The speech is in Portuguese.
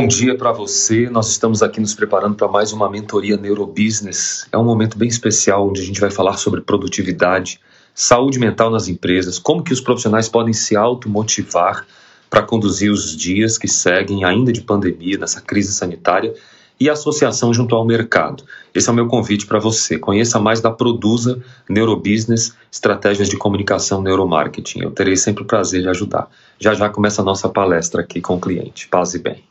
Bom dia para você. Nós estamos aqui nos preparando para mais uma mentoria Neurobusiness. É um momento bem especial onde a gente vai falar sobre produtividade, saúde mental nas empresas, como que os profissionais podem se automotivar para conduzir os dias que seguem ainda de pandemia, nessa crise sanitária e associação junto ao mercado. Esse é o meu convite para você. Conheça mais da Produza Neurobusiness, estratégias de comunicação neuromarketing. Eu terei sempre o prazer de ajudar. Já já começa a nossa palestra aqui com o cliente. Paz e bem.